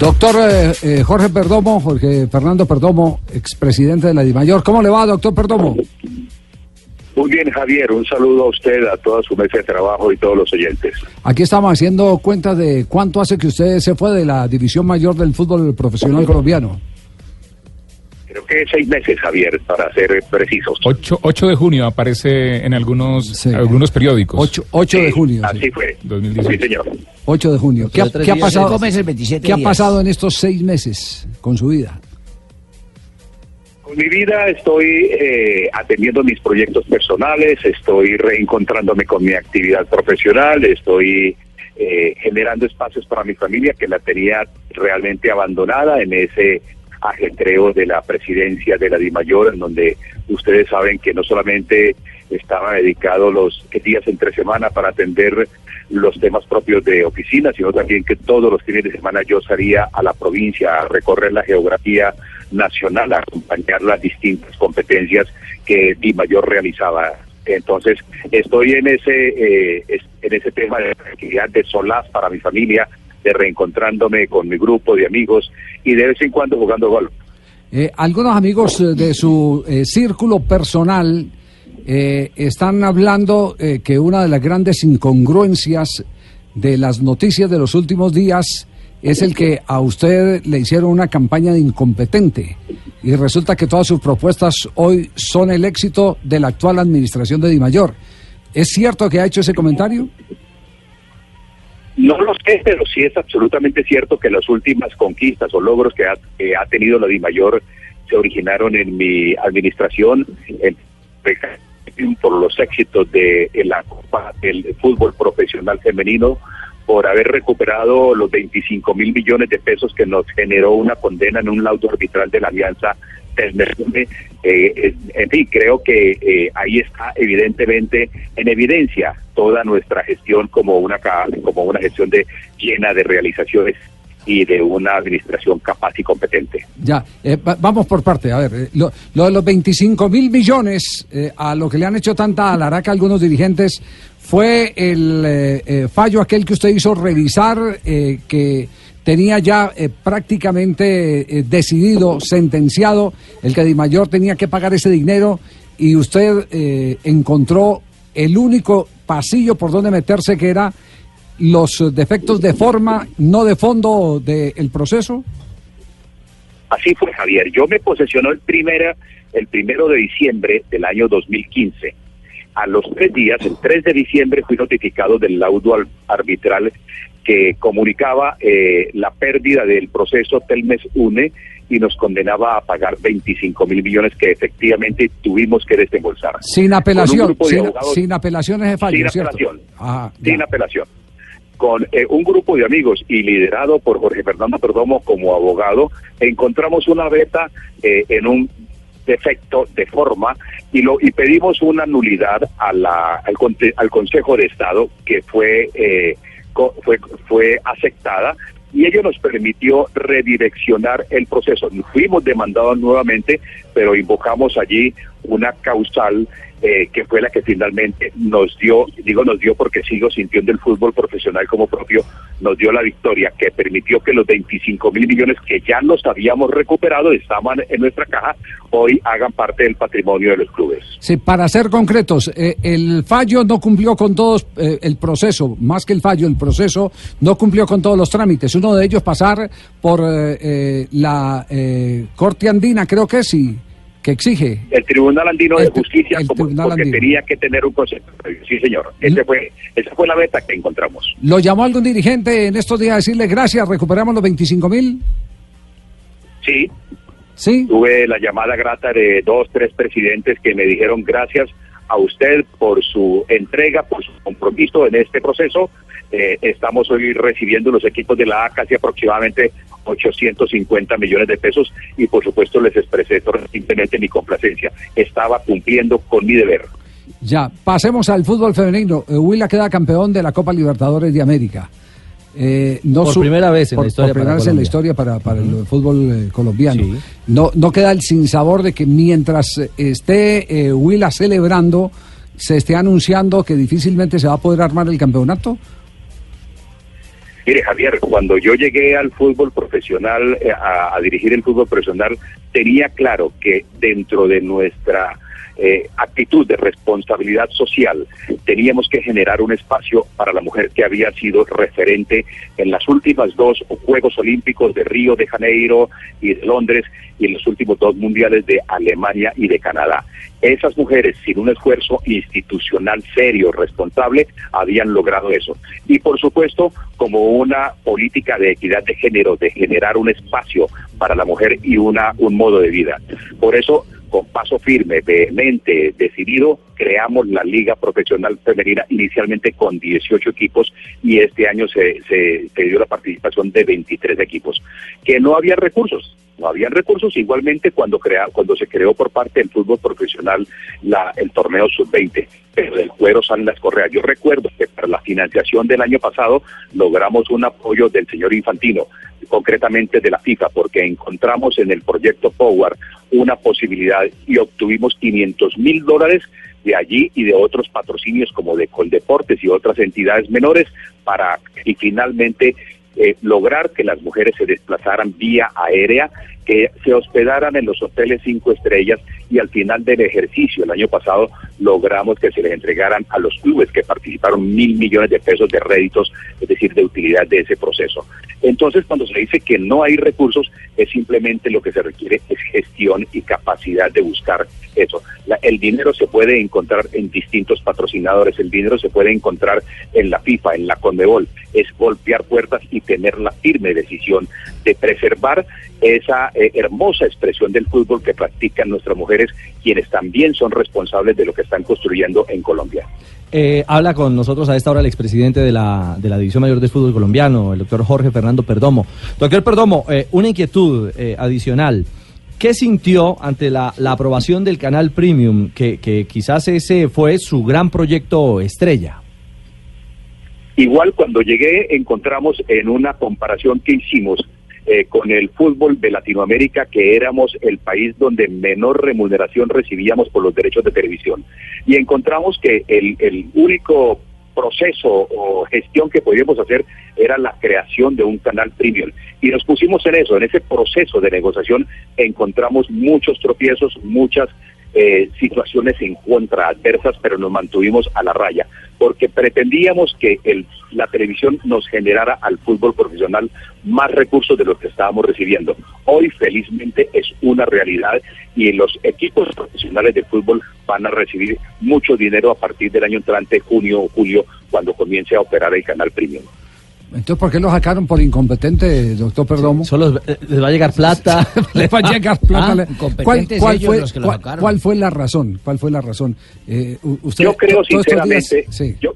Doctor eh, eh, Jorge Perdomo, Jorge Fernando Perdomo, expresidente de la DIMAYOR. ¿Cómo le va, doctor Perdomo? Muy bien, Javier. Un saludo a usted, a toda su mesa de trabajo y todos los oyentes. Aquí estamos haciendo cuenta de cuánto hace que usted se fue de la división mayor del fútbol profesional colombiano. Creo que seis meses, Javier, para ser precisos. 8, de junio aparece en algunos, algunos periódicos. 8, de junio. Así fue. 2018. Sí, señor. 8 de junio. ¿Qué, ha, pasado, ¿qué ha pasado en estos seis meses con su vida? Con mi vida estoy eh, atendiendo mis proyectos personales, estoy reencontrándome con mi actividad profesional, estoy eh, generando espacios para mi familia que la tenía realmente abandonada en ese ajetreo de la presidencia de la DIMAYOR, en donde ustedes saben que no solamente estaba dedicado los días entre semana para atender los temas propios de oficina, sino también que todos los fines de semana yo salía a la provincia a recorrer la geografía nacional, a acompañar las distintas competencias que DIMAYOR realizaba. Entonces, estoy en ese, eh, en ese tema de tranquilidad, de solaz para mi familia, de reencontrándome con mi grupo de amigos y de vez en cuando jugando golf. Eh, algunos amigos eh, de su eh, círculo personal están hablando que una de las grandes incongruencias de las noticias de los últimos días es el que a usted le hicieron una campaña de incompetente y resulta que todas sus propuestas hoy son el éxito de la actual administración de Dimayor. ¿Es cierto que ha hecho ese comentario? No lo sé, pero sí es absolutamente cierto que las últimas conquistas o logros que ha, tenido la DIMAYOR se originaron en mi administración por los éxitos de la Copa del Fútbol Profesional Femenino, por haber recuperado los 25 mil millones de pesos que nos generó una condena en un laudo arbitral de la Alianza eh, en fin, creo que eh, ahí está evidentemente en evidencia toda nuestra gestión como una como una gestión de llena de realizaciones y de una administración capaz y competente. Ya, eh, vamos por parte. A ver, lo, de los 25 mil millones a lo que le han hecho tanta alaraca algunos dirigentes fue el fallo aquel que usted hizo revisar que tenía ya eh, prácticamente eh, decidido, sentenciado, el que Di Mayor tenía que pagar ese dinero y usted eh, encontró el único pasillo por donde meterse que era los defectos de forma, no de fondo del proceso. Así fue, Javier. Yo me posesionó el, primera, el primero de diciembre del año 2015. A los tres días, el 3 de diciembre, fui notificado del laudo arbitral que comunicaba eh, la pérdida del proceso Telmes UNE y nos condenaba a pagar 25 mil millones que efectivamente tuvimos que desembolsar. Sin apelación, sin, apelaciones de fallo, Sin apelación, sin apelación. Con eh, un grupo de amigos y liderado por Jorge Fernando Perdomo como abogado, encontramos una beta eh, en un defecto de forma y lo y pedimos una nulidad a la, al, al Consejo de Estado que fue fue, fue aceptada y ello nos permitió redireccionar el proceso. Fuimos demandados nuevamente, pero invocamos allí una causal eh, que fue la que finalmente nos dio, digo nos dio porque sigo sintiendo el fútbol profesional como propio, nos dio la victoria que permitió que los 25 mil millones que ya los habíamos recuperado, estaban en nuestra caja, hoy hagan parte del patrimonio de los clubes. Sí, para ser concretos, eh, el fallo no cumplió con todos, eh, el proceso, más que el fallo, el proceso no cumplió con todos los trámites. Uno de ellos pasar por la Corte Andina, creo que sí que exige. El Tribunal Andino de Justicia como, porque tenía que tener un concepto. Sí, señor. Ese fue, esa fue la meta que encontramos. ¿Lo llamó algún dirigente en estos días a decirle gracias, recuperamos los 25 mil? Sí. Sí. Tuve la llamada grata de dos, tres presidentes que me dijeron gracias a usted por su entrega, por su compromiso en este proceso. Eh, estamos hoy recibiendo los equipos de la A casi aproximadamente 850 millones de pesos y por supuesto les expresé recientemente mi complacencia. Estaba cumpliendo con mi deber. Ya, pasemos al fútbol femenino. Eh, Huila queda campeón de la Copa Libertadores de América. Eh, no por primera vez en la historia, para, en la historia para, el fútbol eh, colombiano. No, no queda el sinsabor de que mientras esté Huila celebrando, se esté anunciando que difícilmente se va a poder armar el campeonato. Mire, Javier, cuando yo llegué al fútbol profesional, eh, a, dirigir el fútbol profesional, tenía claro que dentro de nuestra eh, actitud de responsabilidad social, teníamos que generar un espacio para la mujer que había sido referente en las últimas dos Juegos Olímpicos de Río de Janeiro y de Londres y en los últimos dos mundiales de Alemania y de Canadá. Esas mujeres, sin un esfuerzo institucional serio, responsable, habían logrado eso. Y por supuesto, como una política de equidad de género, de generar un espacio para la mujer y una, un modo de vida. Por eso con paso firme, vehemente, decidido, creamos la Liga Profesional Femenina inicialmente con 18 equipos y este año se, se, dio la participación de 23 equipos. Que no había recursos, no había recursos igualmente cuando, crea, cuando se creó por parte del fútbol profesional el torneo sub-20, pero del cuero salen las correas. Yo recuerdo que para la financiación del año pasado logramos un apoyo del señor Infantino concretamente de la FIFA, porque encontramos en el proyecto Power una posibilidad y obtuvimos 500 mil dólares de allí y de otros patrocinios como de Coldeportes y otras entidades menores para y finalmente eh, lograr que las mujeres se desplazaran vía aérea, que se hospedaran en los hoteles cinco estrellas y al final del ejercicio el año pasado logramos que se les entregaran a los clubes que participaron mil millones de pesos de réditos, es decir, de utilidad de ese proceso. Entonces, cuando se dice que no hay recursos, es simplemente lo que se requiere es gestión y capacidad de buscar eso. el dinero se puede encontrar en distintos patrocinadores, el dinero se puede encontrar en la FIFA, en la Conmebol, es golpear puertas y tener la firme decisión de preservar esa eh, hermosa expresión del fútbol que practican nuestras mujeres, quienes también son responsables de lo que están construyendo en Colombia. Eh, habla con nosotros a esta hora el expresidente de la, de la División Mayor de Fútbol Colombiano, el doctor Jorge Fernando Perdomo. Doctor Perdomo, eh, una inquietud adicional. ¿Qué sintió ante la, la, aprobación del canal Premium, que, que quizás ese fue su gran proyecto estrella? Igual cuando llegué encontramos en una comparación que hicimos eh, con el fútbol de Latinoamérica, que éramos el país donde menor remuneración recibíamos por los derechos de televisión. Y encontramos que el, el único proceso o gestión que podíamos hacer era la creación de un canal premium. Y nos pusimos en eso, en ese proceso de negociación encontramos muchos tropiezos, muchas eh, situaciones en contra adversas, pero nos mantuvimos a la raya, porque pretendíamos que el, la televisión nos generara al fútbol profesional más recursos de los que estábamos recibiendo. Hoy, felizmente, es una realidad y los equipos profesionales de fútbol van a recibir mucho dinero a partir del año entrante, junio o julio, cuando comience a operar el canal premium. Entonces, ¿por qué lo sacaron por incompetente, doctor Perdomo? Solo eh, les va a llegar plata. les va a llegar plata. Ah, ¿Cuál, fue, cuál, fue, la razón? ¿Cuál fue la razón? Eh, usted, yo creo sinceramente, yo,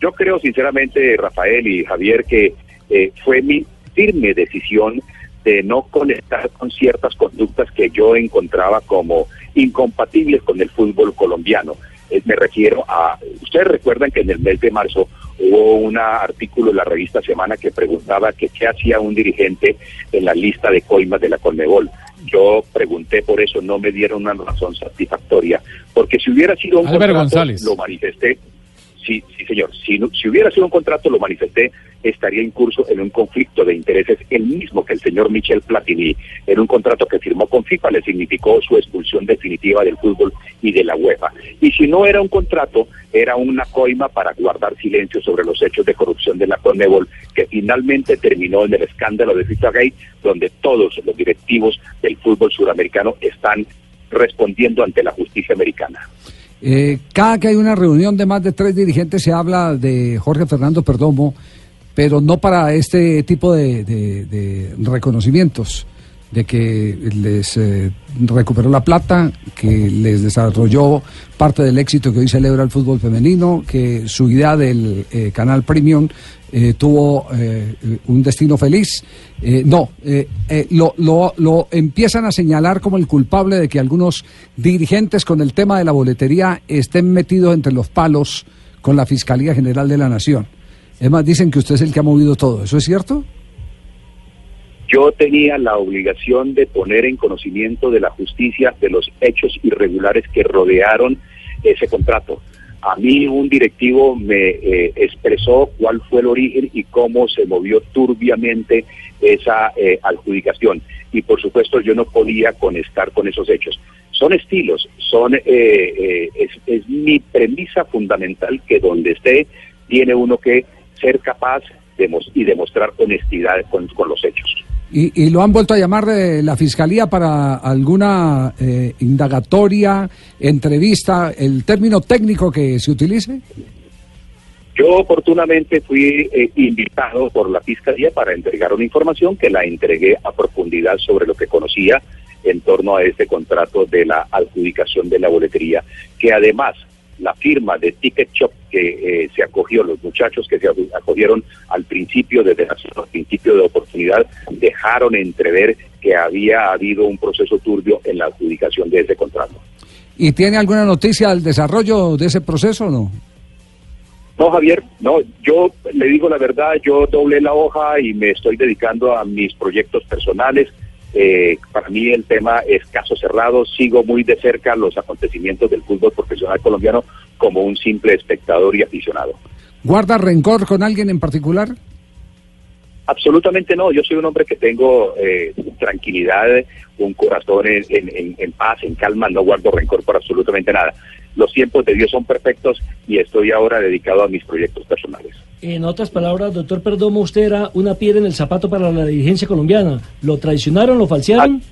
yo creo sinceramente, Rafael y Javier, que eh, fue mi firme decisión de no conectar con ciertas conductas que yo encontraba como incompatibles con el fútbol colombiano. me refiero a, ustedes recuerdan que en el mes de marzo hubo un artículo en la revista Semana que preguntaba que qué hacía un dirigente en la lista de coimas de la Colmebol. Yo pregunté por eso, no me dieron una razón satisfactoria, porque si hubiera sido un contrato, lo manifesté, sí, sí señor, si, si hubiera sido un contrato, lo manifesté, estaría en curso en un conflicto de intereses, el mismo que el señor Michel Platini, en un contrato que firmó con FIFA, le significó su expulsión definitiva del fútbol y de la UEFA. Y si no era un contrato, era una coima para guardar silencio sobre los hechos de corrupción de la Conmebol, que finalmente terminó en el escándalo de FIFA Gate, donde todos los directivos del fútbol suramericano están respondiendo ante la justicia americana. Eh, cada que hay una reunión de más de tres dirigentes se habla de Jorge Fernando Perdomo, pero no para este tipo de, reconocimientos, de que les eh, recuperó la plata, que les desarrolló parte del éxito que hoy celebra el fútbol femenino, que su idea del eh, canal Premium eh, tuvo eh, un destino feliz. No, lo, lo, lo, empiezan a señalar como el culpable de que algunos dirigentes con el tema de la boletería estén metidos entre los palos con la Fiscalía General de la Nación. Es más, dicen que usted es el que ha movido todo. ¿Eso es cierto? Yo tenía la obligación de poner en conocimiento de la justicia de los hechos irregulares que rodearon ese contrato A mí un directivo me eh, expresó cuál fue el origen y cómo se movió turbiamente esa eh, adjudicación. Y por supuesto yo no podía conectar con esos hechos. Son estilos, son es, es mi premisa fundamental que donde esté tiene uno que ser capaz y demostrar honestidad con los hechos. ¿Y, lo han vuelto a llamar de la Fiscalía para alguna eh, indagatoria, entrevista, el término técnico que se utilice? Yo oportunamente fui eh, invitado por la Fiscalía para entregar una información que la entregué a profundidad sobre lo que conocía en torno a este contrato de la adjudicación de la boletería, que además la firma de Ticket Shop que eh, se acogió, los muchachos que se acogieron al principio, desde el principio de oportunidad, dejaron entrever que había habido un proceso turbio en la adjudicación de ese contrato. ¿Y tiene alguna noticia del desarrollo de ese proceso o no? No, Javier, no, yo le digo la verdad, yo doblé la hoja y me estoy dedicando a mis proyectos personales. Eh, para mí el tema es caso cerrado, sigo muy de cerca los acontecimientos del fútbol profesional colombiano como un simple espectador y aficionado. ¿Guarda rencor con alguien en particular? Absolutamente no, yo soy un hombre que tengo eh, tranquilidad, un corazón en, paz, en calma, no guardo rencor por absolutamente nada. Los tiempos de Dios son perfectos y estoy ahora dedicado a mis proyectos personales. En otras palabras, doctor Perdomo, usted era una piedra en el zapato para la dirigencia colombiana. ¿Lo traicionaron, lo falsearon?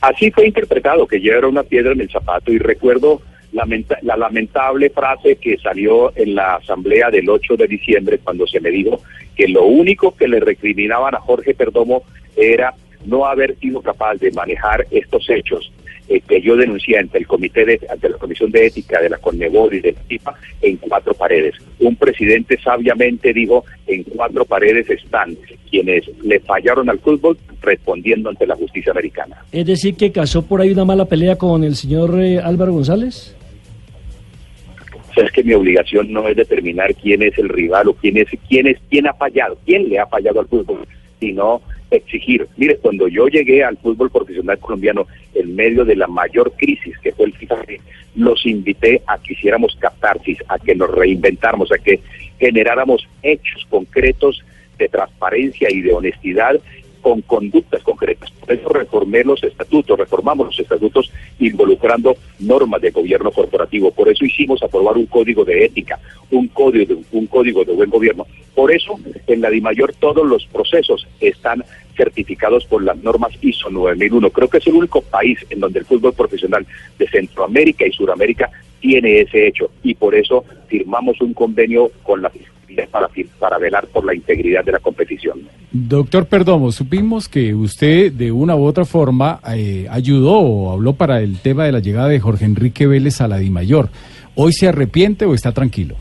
Así fue interpretado, que yo era una piedra en el zapato y recuerdo la lamentable frase que salió en la asamblea del 8 de diciembre cuando se me dijo que lo único que le recriminaban a Jorge Perdomo era no haber sido capaz de manejar estos hechos que yo denuncié ante el comité de, ante la comisión de ética de la Conmebol y de la en cuatro paredes. Un presidente sabiamente dijo en cuatro paredes están quienes le fallaron al fútbol respondiendo ante la justicia americana. Es decir que casó por ahí una mala pelea con el señor eh, Álvaro González. es que mi obligación no es determinar quién es el rival o quién es quién es quién ha fallado, quién le ha fallado al fútbol, sino exigir. Mire, cuando yo llegué al fútbol profesional colombiano en medio de la mayor crisis que fue el FIFA, los invité a que hiciéramos catarsis, a que nos reinventáramos, a que generáramos hechos concretos de transparencia y de honestidad con conductas concretas. Por eso reformé los estatutos, reformamos los estatutos involucrando normas de gobierno corporativo. Por eso hicimos aprobar un código de ética, un código de, un código de buen gobierno. Por eso en la DIMAYOR todos los procesos están certificados por las normas ISO 9001. Creo que es el único país en donde el fútbol profesional de Centroamérica y Suramérica tiene ese hecho y por eso firmamos un convenio con la Para velar por la integridad de la competición. Doctor Perdomo, supimos que usted de una u otra forma eh, ayudó o habló para el tema de la llegada de Jorge Enrique Vélez a la DIMAYOR. ¿Hoy se arrepiente o está tranquilo?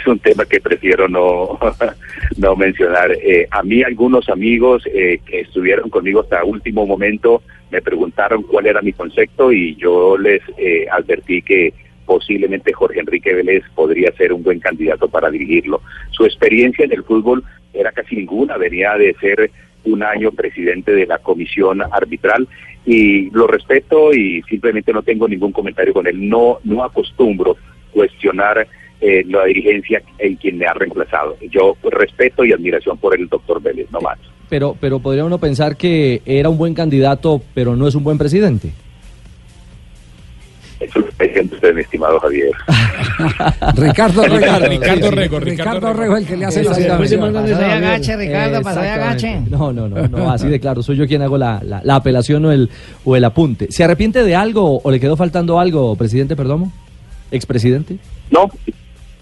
es un tema que prefiero no, no mencionar. Eh, a mí algunos amigos eh, que estuvieron conmigo hasta último momento me preguntaron cuál era mi concepto y yo les eh, advertí que posiblemente Jorge Enrique Vélez podría ser un buen candidato para dirigirlo. Su experiencia en el fútbol era casi ninguna, venía de ser un año presidente de la comisión arbitral y lo respeto y simplemente no tengo ningún comentario con él. No, no acostumbro cuestionar eh, la dirigencia en quien me ha reemplazado. Yo respeto y admiración por el doctor Vélez, no más. Pero, pero podría uno pensar que era un buen candidato, pero no es un buen presidente. Eso lo está diciendo usted, mi estimado Javier. Ricardo Rego. Ricardo Rego. Ricardo Rego el que le hace la agache, Ricardo, para agache. No, no, no, no, así de claro. Soy yo quien hago la, la, la apelación o el, o el apunte. ¿Se arrepiente de algo o le quedó faltando algo, presidente Perdomo? ¿Expresidente? No,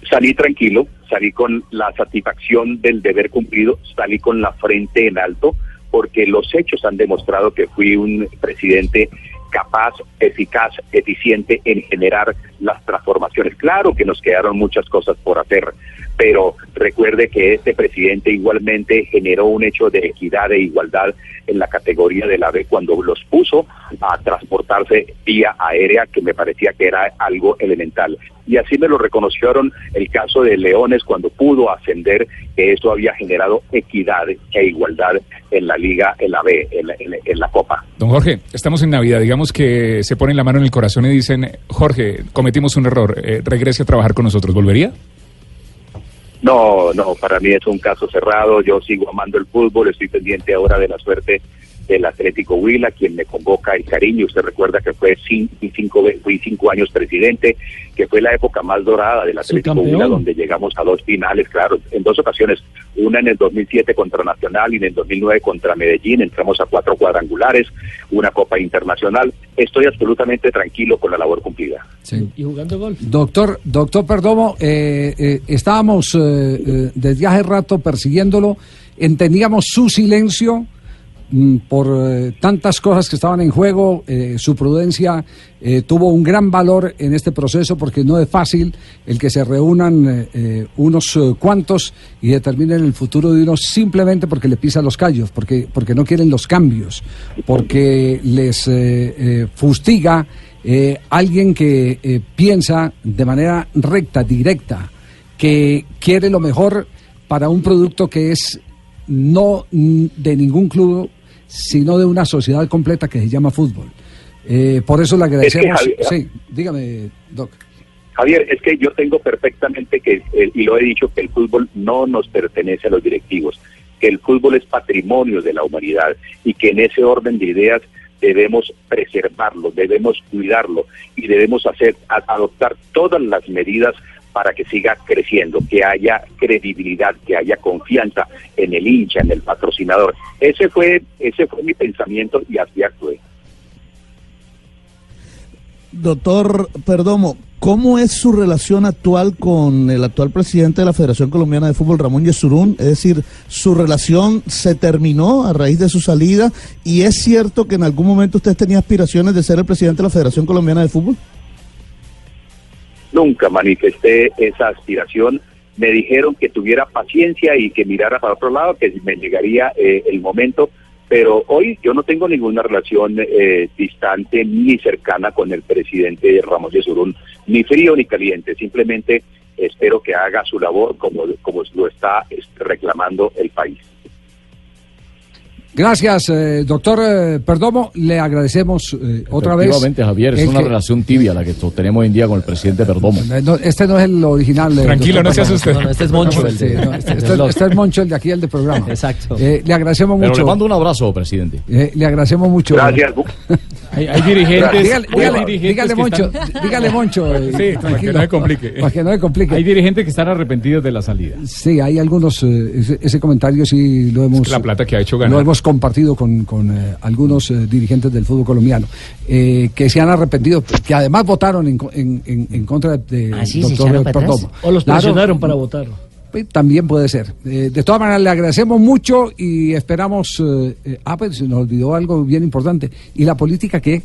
salí tranquilo, salí con la satisfacción del deber cumplido, salí con la frente en alto, porque los hechos han demostrado que fui un presidente capaz, eficaz, eficiente en generar las transformaciones. Claro que nos quedaron muchas cosas por hacer, pero recuerde que este presidente igualmente generó un hecho de equidad e igualdad en la categoría del AVE cuando los puso a transportarse vía aérea, que me parecía que era algo elemental. Y así me lo reconocieron el caso de Leones cuando pudo ascender, que eso había generado equidad e igualdad en la liga, en la B, en la, Copa. Don Jorge, estamos en Navidad, digamos que se ponen la mano en el corazón y dicen, Jorge, cometimos un error, eh, regrese a trabajar con nosotros, ¿volvería? No, no, para mí es un caso cerrado. Yo sigo amando el fútbol, estoy pendiente ahora de la suerte del Atlético Huila, quien me convoca el cariño. Usted recuerda que fue cinco, fui cinco años presidente, que fue la época más dorada del Atlético Huila, donde llegamos a dos finales, claro, en dos ocasiones, una en el 2007 contra Nacional y en el 2009 contra Medellín, entramos a cuatro cuadrangulares, una Copa Internacional. Estoy absolutamente tranquilo con la labor cumplida. Y jugando gol. Doctor, doctor Perdomo, eh, eh, estábamos eh, desde hace rato persiguiéndolo, entendíamos su silencio por eh, tantas cosas que estaban en juego, eh, su prudencia eh, tuvo un gran valor en este proceso porque no es fácil el que se reúnan unos cuantos y determinen el futuro de unos simplemente porque le pisan los callos, porque, porque no quieren los cambios, porque les fustiga alguien que piensa de manera recta, directa, que quiere lo mejor para un producto que es no de ningún club sino de una sociedad completa que se llama fútbol. Eh, por eso le agradecemos. sí, dígame, Doc. Javier, es que yo tengo perfectamente que, y lo he dicho, que el fútbol no nos pertenece a los directivos, que el fútbol es patrimonio de la humanidad y que en ese orden de ideas debemos preservarlo, debemos cuidarlo y debemos hacer adoptar todas las medidas para que siga creciendo, que haya credibilidad, que haya confianza en el hincha, en el patrocinador. Ese fue, ese fue mi pensamiento y así actué. Doctor Perdomo, ¿cómo es su relación actual con el actual presidente de la Federación Colombiana de Fútbol, Ramón Yesurún? Es decir, ¿su relación se terminó a raíz de su salida? ¿Y es cierto que en algún momento usted tenía aspiraciones de ser el presidente de la Federación Colombiana de Fútbol? Nunca manifesté esa aspiración. Me dijeron que tuviera paciencia y que mirara para otro lado, que me llegaría eh, el momento. Pero hoy yo no tengo ninguna relación eh, distante ni cercana con el presidente Ramos de Surún, ni frío ni caliente. Simplemente espero que haga su labor como, como lo está reclamando el país. Gracias, eh, doctor eh, Perdomo. Le agradecemos eh, otra vez. Efectivamente, Javier, es una relación tibia la que tenemos hoy en día con el presidente Perdomo. este no es el original. Tranquilo, no se asuste. No, este es Moncho. el de, este, este, es Moncho, el de aquí, el de programa. Exacto. le agradecemos mucho. le mando un abrazo, presidente. le agradecemos mucho. Gracias. Hay, dirigentes. Dígale, Moncho. Dígale, Moncho. sí, para que no se complique. Para que no se complique. Hay dirigentes que están arrepentidos de la salida. Sí, hay algunos. Ese, comentario sí lo hemos. la plata que ha hecho ganar. Lo hemos compartido con, con eh, algunos eh, dirigentes del fútbol colombiano eh, que se han arrepentido, que además votaron en, en, en contra de ¿Ah, doctor Perdomo. O los presionaron para votar. Pues, también puede ser. de todas maneras, le agradecemos mucho y esperamos. ah, pues se nos olvidó algo bien importante. ¿Y la política qué?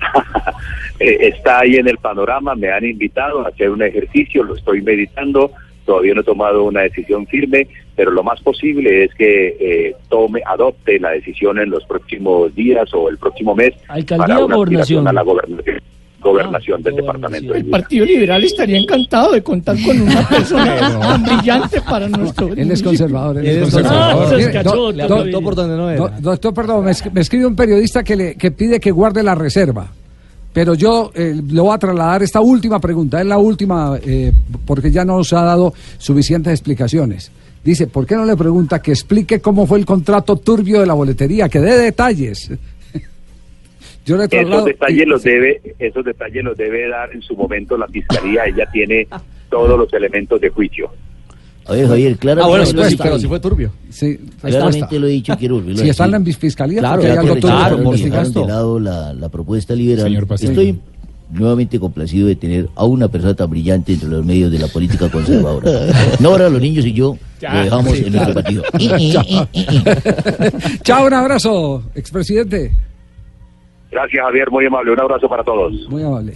Está ahí en el panorama, me han invitado a hacer un ejercicio, lo estoy meditando todavía no he tomado una decisión firme, pero lo más posible es que eh, tome, adopte la decisión en los próximos días o el próximo mes para una gobernación? a la gobernación gobernación del departamento. El Partido Liberal estaría encantado de contar con una persona tan brillante para nuestro. Él es conservador. Él es conservador. Doctor, perdón, me, escribe un periodista que, le, que pide que guarde la reserva. Pero yo eh, le voy a trasladar esta última pregunta, es la última eh, porque ya nos ha dado suficientes explicaciones. Dice, ¿por qué no le pregunta que explique cómo fue el contrato turbio de la boletería, que dé detalles? Yo le esos detalles los debe, esos detalles los debe dar en su momento la fiscalía. Ella tiene todos los elementos de juicio. Oye, Javier, claro. Ah, bueno, pero si fue turbio. Sí, claramente lo he dicho, quiero Si está en la fiscalía, claro, hay algo claro, por supuesto. de lado la, la propuesta liberal. Señor Estoy nuevamente complacido de tener a una persona tan brillante entre los medios de la política conservadora. No ahora los niños y yo lo dejamos en nuestro partido. Chao, un abrazo, expresidente. Gracias, Javier, muy amable. Un abrazo para todos. Muy amable.